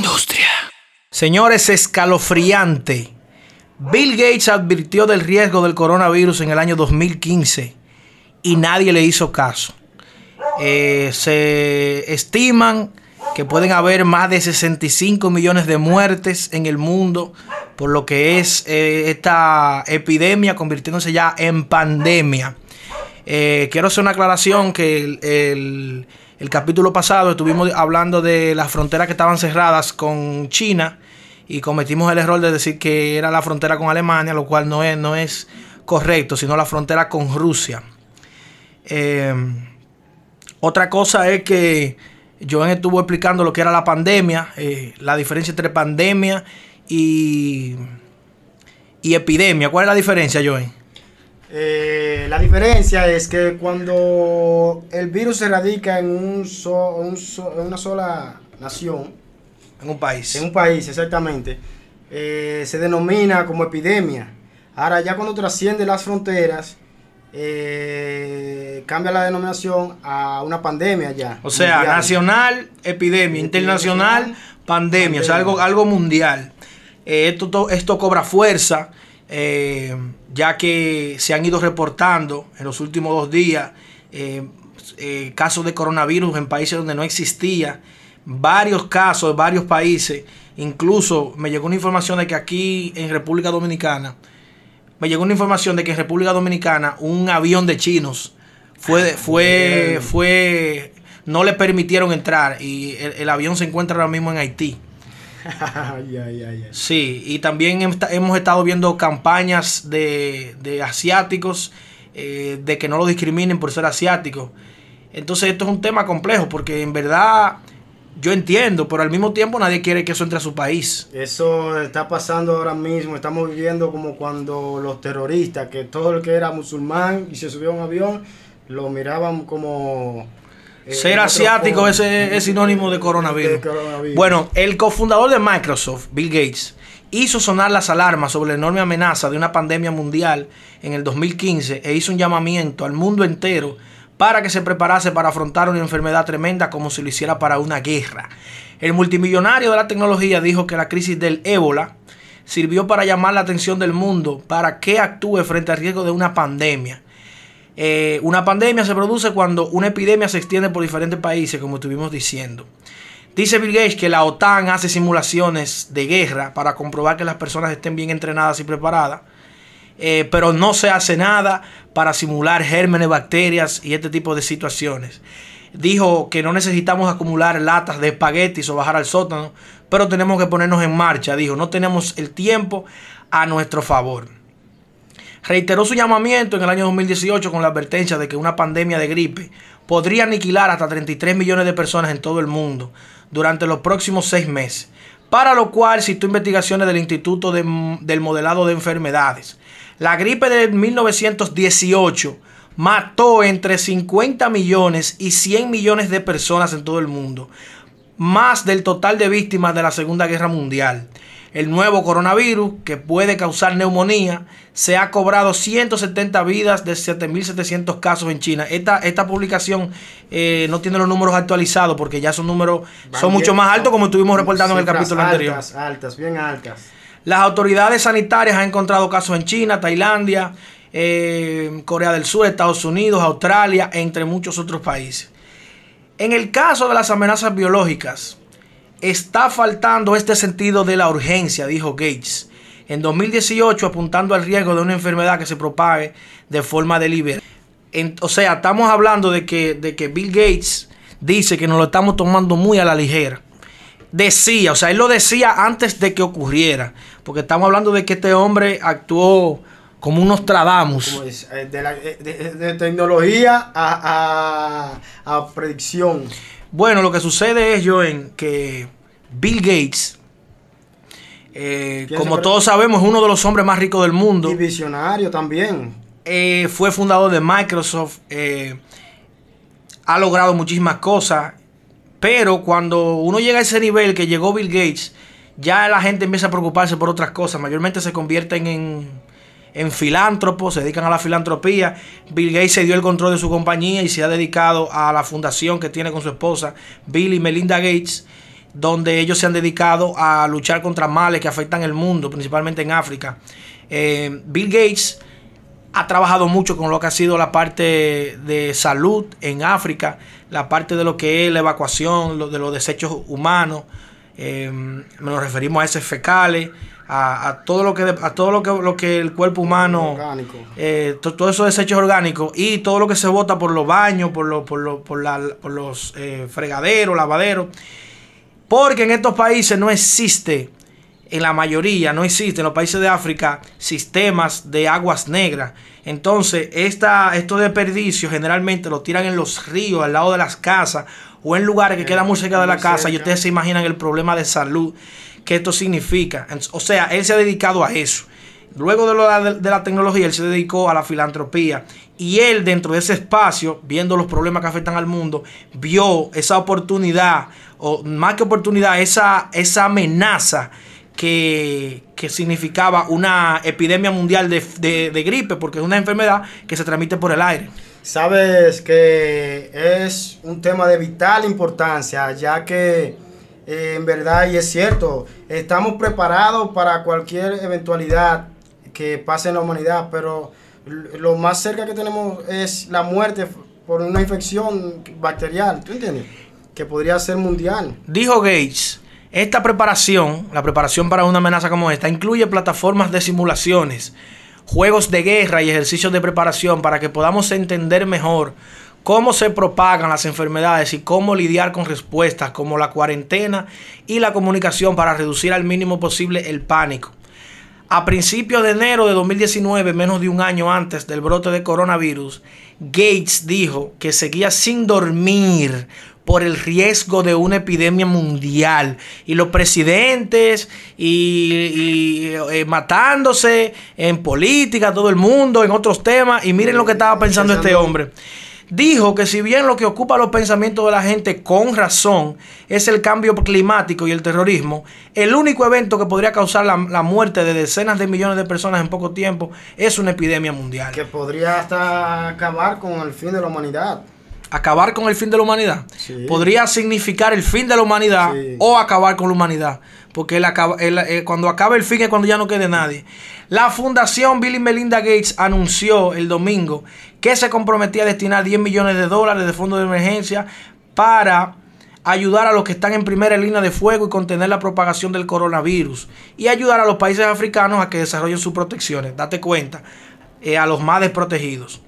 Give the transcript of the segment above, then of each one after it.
industria. Señores, escalofriante. Bill Gates advirtió del riesgo del coronavirus en el año 2015 y nadie le hizo caso. Eh, se estiman que pueden haber más de 65 millones de muertes en el mundo por lo que es eh, esta epidemia convirtiéndose ya en pandemia. Eh, quiero hacer una aclaración que el, el, capítulo pasado estuvimos hablando de las fronteras que estaban cerradas con China y cometimos el error de decir que era la frontera con Alemania, lo cual no es, no es correcto, sino la frontera con Rusia. Eh, otra cosa es que Joan estuvo explicando lo que era la pandemia, eh, la diferencia entre pandemia y, y epidemia. ¿Cuál es la diferencia, Joan? Eh, la diferencia es que cuando el virus se radica en, un, en una sola nación, en un país. En un país, exactamente. Eh, se denomina como epidemia. Ahora, ya cuando trasciende las fronteras, eh, cambia la denominación a una pandemia ya. O sea, nacional, epidemia, internacional, pandemia, o sea, algo, algo mundial. Eh, esto, esto cobra fuerza, ya que se han ido reportando en los últimos dos días casos de coronavirus en países donde no existía varios casos de varios países. Incluso me llegó una información de que aquí en República Dominicana, me llegó una información de que en República Dominicana un avión de chinos fue, ah, fue, fue, no le permitieron entrar y el, avión se encuentra ahora mismo en Haití. Sí, y también hemos estado viendo campañas de, asiáticos, eh, de que no lo discriminen por ser asiáticos. Entonces esto es un tema complejo porque en verdad yo entiendo, pero al mismo tiempo nadie quiere que eso entre a su país. Eso está pasando ahora mismo. Estamos viviendo como cuando los terroristas, que todo el que era musulmán y se subió a un avión, lo miraban como... Eh, Ser asiático es, es, sinónimo de coronavirus. Bueno, el cofundador de Microsoft, Bill Gates, hizo sonar las alarmas sobre la enorme amenaza de una pandemia mundial en el 2015 e hizo un llamamiento al mundo entero para que se preparase para afrontar una enfermedad tremenda como si lo hiciera para una guerra. El multimillonario de la tecnología dijo que la crisis del ébola sirvió para llamar la atención del mundo para que actúe frente al riesgo de una pandemia. Eh, una pandemia se produce cuando una epidemia se extiende por diferentes países, como estuvimos diciendo. Dice Bill Gates que la OTAN hace simulaciones de guerra para comprobar que las personas estén bien entrenadas y preparadas. Eh, pero no se hace nada para simular gérmenes, bacterias y este tipo de situaciones. Dijo que no necesitamos acumular latas de espaguetis o bajar al sótano, pero tenemos que ponernos en marcha. Dijo, no tenemos el tiempo a nuestro favor. Reiteró su llamamiento en el año 2018 con la advertencia de que una pandemia de gripe podría aniquilar hasta 33 millones de personas en todo el mundo durante los próximos seis meses, para lo cual citó investigaciones del Instituto del Modelado de Enfermedades la gripe de 1918 mató entre 50 millones y 100 millones de personas en todo el mundo, más del total de víctimas de la Segunda Guerra Mundial. El nuevo coronavirus, que puede causar neumonía, se ha cobrado 170 vidas de 7.700 casos en China. Esta, esta publicación eh, no tiene los números actualizados porque ya son números son mucho más altos como estuvimos reportando en el capítulo anterior. Altas, altas, bien altas. Las autoridades sanitarias han encontrado casos en China, Tailandia, eh, Corea del Sur, Estados Unidos, Australia, entre muchos otros países. En el caso de las amenazas biológicas, está faltando este sentido de la urgencia, dijo Gates. En 2018, apuntando al riesgo de una enfermedad que se propague de forma deliberada. o sea, estamos hablando de que, de que Bill Gates dice que nos lo estamos tomando muy a la ligera decía, o sea, él lo decía antes de que ocurriera, porque estamos hablando de que este hombre actuó como unos Nostradamus. Eh, de, tecnología a, predicción. Bueno, lo que sucede es, Joen, que Bill Gates, eh, como todos sabemos, es uno de los hombres más ricos del mundo. Y visionario también. Eh, fue fundador de Microsoft. ha logrado muchísimas cosas. Pero cuando uno llega a ese nivel que llegó Bill Gates, ya la gente empieza a preocuparse por otras cosas. Mayormente se convierten en, filántropos, se dedican a la filantropía. Bill Gates se dio el control de su compañía y se ha dedicado a la fundación que tiene con su esposa, Bill y Melinda Gates. donde ellos se han dedicado a luchar contra males que afectan el mundo, principalmente en África. Eh, Bill Gates ha trabajado mucho con lo que ha sido la parte de salud en África, la parte de lo que es la evacuación de los desechos humanos, eh, nos referimos a ese fecales, a, todo lo que a todo lo que, lo que el cuerpo humano eh, todos esos desechos orgánicos y todo lo que se bota por los baños por, los por, por, los eh, fregaderos lavaderos. Porque en estos países no existe en la mayoría no existe en los países de África sistemas de aguas negras. Entonces esta, estos desperdicios generalmente los tiran en los ríos al lado de las casas o en lugares que quedan muy cerca de la casa y ustedes se imaginan el problema de salud que esto significa. O sea, él se ha dedicado a eso. Luego de, lo de, la tecnología, él se dedicó a la filantropía. Y él, dentro de ese espacio, viendo los problemas que afectan al mundo, vio esa oportunidad, o más que oportunidad, esa, esa amenaza que, que significaba una epidemia mundial de, de gripe, porque es una enfermedad que se transmite por el aire. Sabes que es un tema de vital importancia, ya que en verdad, y es cierto, estamos preparados para cualquier eventualidad que pase en la humanidad, pero lo más cerca que tenemos es la muerte por una infección bacterial, ¿tú entiendes? Que podría ser mundial. Dijo Gates, esta preparación, la preparación para una amenaza como esta, incluye plataformas de simulaciones, juegos de guerra y ejercicios de preparación para que podamos entender mejor cómo se propagan las enfermedades y cómo lidiar con respuestas como la cuarentena y la comunicación para reducir al mínimo posible el pánico. A principios de enero de 2019, menos de un año antes del brote de coronavirus, Gates dijo que seguía sin dormir por el riesgo de una epidemia mundial y los presidentes y, eh, matándose en política, todo el mundo, en otros temas y miren lo que estaba pensando este hombre dijo que si bien lo que ocupa los pensamientos de la gente con razón es el cambio climático y el terrorismo, el único evento que podría causar la, muerte de decenas de millones de personas en poco tiempo es una epidemia mundial. Que podría hasta acabar con el fin de la humanidad. Acabar con el fin de la humanidad. Podría significar el fin de la humanidad o acabar con la humanidad. Porque eh, cuando acabe el fin es cuando ya no quede nadie. La Fundación Bill y Melinda Gates anunció el domingo que se comprometía a destinar 10 millones de dólares de fondos de emergencia para ayudar a los que están en primera línea de fuego y contener la propagación del coronavirus y ayudar a los países africanos a que desarrollen sus protecciones. Date cuenta, eh, a los más desprotegidos.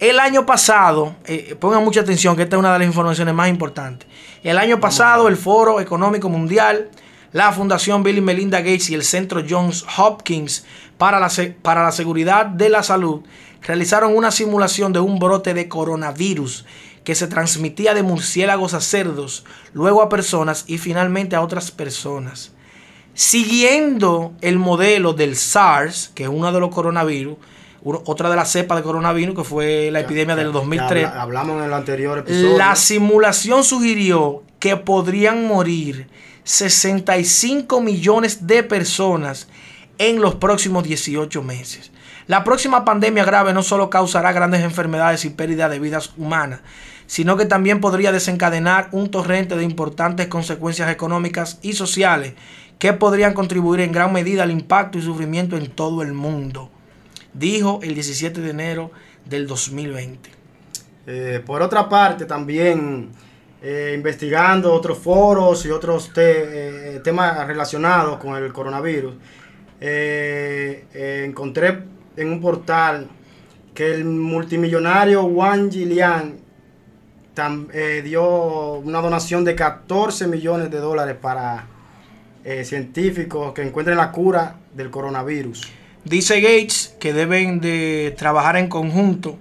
El año pasado, eh, pongan mucha atención que esta es una de las informaciones más importantes. El año pasado, el Foro Económico Mundial, la Fundación Bill y Melinda Gates y el Centro Johns Hopkins para la, para la Seguridad de la Salud realizaron una simulación de un brote de coronavirus que se transmitía de murciélagos a cerdos, luego a personas y finalmente a otras personas. Siguiendo el modelo del SARS, que es uno de los coronavirus, otra de las cepas de coronavirus, que fue la epidemia del 2003. hablamos en el anterior episodio. La simulación sugirió que podrían morir 65 millones de personas en los próximos 18 meses. La próxima pandemia grave no solo causará grandes enfermedades y pérdida de vidas humanas, sino que también podría desencadenar un torrente de importantes consecuencias económicas y sociales que podrían contribuir en gran medida al impacto y sufrimiento en todo el mundo, dijo el 17 de enero del 2020. Eh, por otra parte, también eh, investigando otros foros y otros eh, temas relacionados con el coronavirus, encontré en un portal que el multimillonario Wang Jilian dio una donación de 14 millones de dólares para científicos que encuentren la cura del coronavirus. Dice Gates que deben de trabajar en conjunto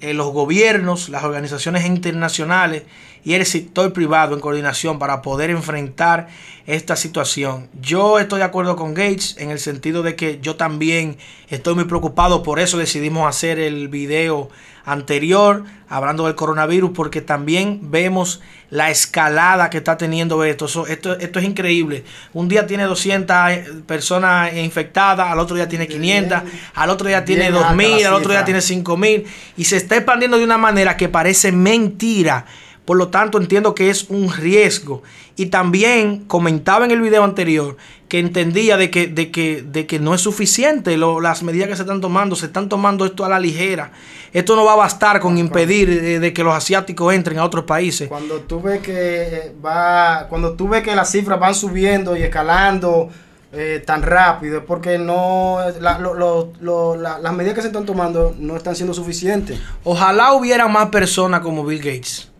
eh, los gobiernos, las organizaciones internacionales y el sector privado en coordinación para poder enfrentar esta situación. Yo estoy de acuerdo con Gates en el sentido de que yo también estoy muy preocupado, por eso decidimos hacer el video anterior hablando del coronavirus porque también vemos la escalada que está teniendo esto. esto. Esto es increíble. Un día tiene 200 personas infectadas, al otro día tiene 500, al otro día tiene 2000, al otro día tiene 5000 y se está expandiendo de una manera que parece mentira Por lo tanto, entiendo que es un riesgo. Y también comentaba en el video anterior que entendía de que, de que, de que no es suficiente las medidas que se están tomando. Se están tomando esto a la ligera. Esto no va a bastar con impedir eh, de, que los asiáticos entren a otros países. Cuando tú ves que va, cuando tú ves que las cifras van subiendo y escalando eh, tan rápido, es porque no las medidas que se están tomando no están siendo suficientes. Ojalá hubiera más personas como Bill Gates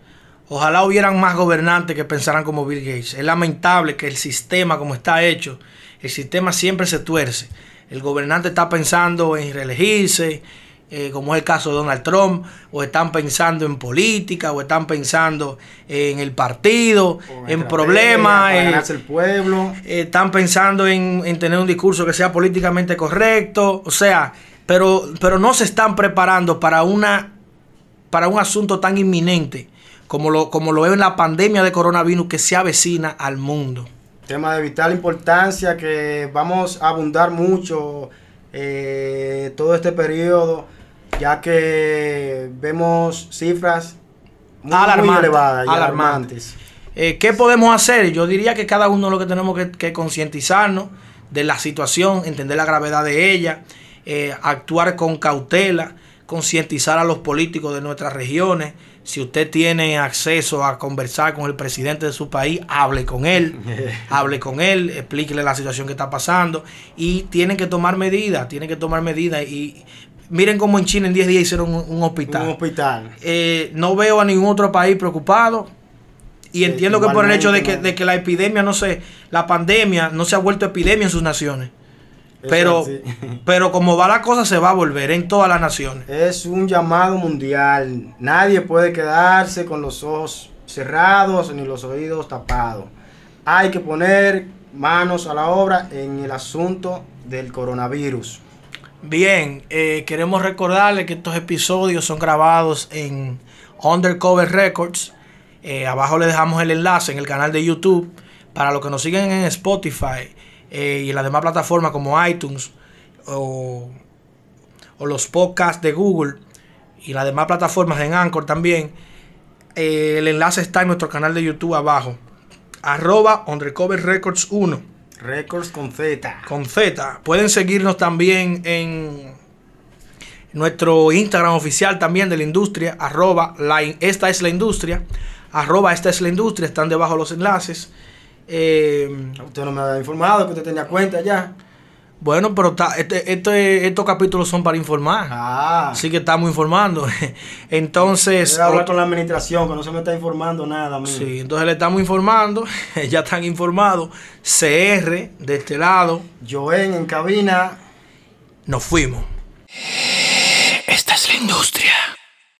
Ojalá hubieran más gobernantes que pensaran como Bill Gates. Es lamentable que el sistema como está hecho, el sistema siempre se tuerce. El gobernante está pensando en reelegirse, eh, como es el caso de Donald Trump, o están pensando en política, o están pensando en el partido, en problemas, en el pueblo. Eh, están pensando en, en, tener un discurso que sea políticamente correcto, o sea, pero, pero no se están preparando para una para un asunto tan inminente como lo, como lo veo en la pandemia de coronavirus que se avecina al mundo. Tema de vital importancia que vamos a abundar mucho eh, todo este periodo, ya que vemos cifras muy, elevadas y alarmantes. Eh, ¿Qué podemos hacer? Yo diría que cada uno lo que tenemos que, concientizarnos de la situación, entender la gravedad de ella, eh, actuar con cautela, concientizar a los políticos de nuestras regiones, si usted tiene acceso a conversar con el presidente de su país, hable con él, hable con él, explíquele la situación que está pasando y tienen que tomar medidas, tienen que tomar medidas y miren cómo en China en 10 días hicieron un, hospital. Un hospital. Eh, no veo a ningún otro país preocupado y entiendo que por el hecho de que, de que la epidemia no se, la pandemia no se ha vuelto epidemia en sus naciones. Pero, pero como va la cosa, se va a volver en todas las naciones. Es un llamado mundial. Nadie puede quedarse con los ojos cerrados ni los oídos tapados. Hay que poner manos a la obra en el asunto del coronavirus. Bien, eh, queremos recordarle que estos episodios son grabados en Undercover Records. Eh, abajo le dejamos el enlace en el canal de YouTube. Para los que nos siguen en Spotify, eh, y en las demás plataformas como iTunes o, los podcasts de Google y las demás plataformas en Anchor también. Eh, el enlace está en nuestro canal de YouTube abajo. Arroba Undercover Records 1. Records con Z. Con Z. Pueden seguirnos también en nuestro Instagram oficial también de la industria. Arroba esta es la industria. Arroba esta es la industria. Están debajo los enlaces. Eh, usted no me había informado que usted tenía cuenta ya. Bueno, pero este, este, estos capítulos son para informar. Ah. Así que estamos informando. entonces. hablar con la administración, que no se me está informando nada. Sí, entonces le estamos informando. ya están informados. CR de este lado. Joen en cabina. Nos fuimos. Esta es la industria.